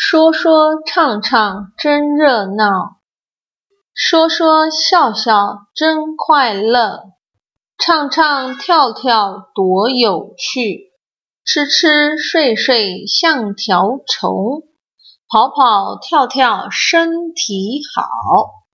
说说唱唱真热闹。说说笑笑真快乐。唱唱跳跳多有趣。吃吃睡睡像条虫。跑跑跳跳身体好。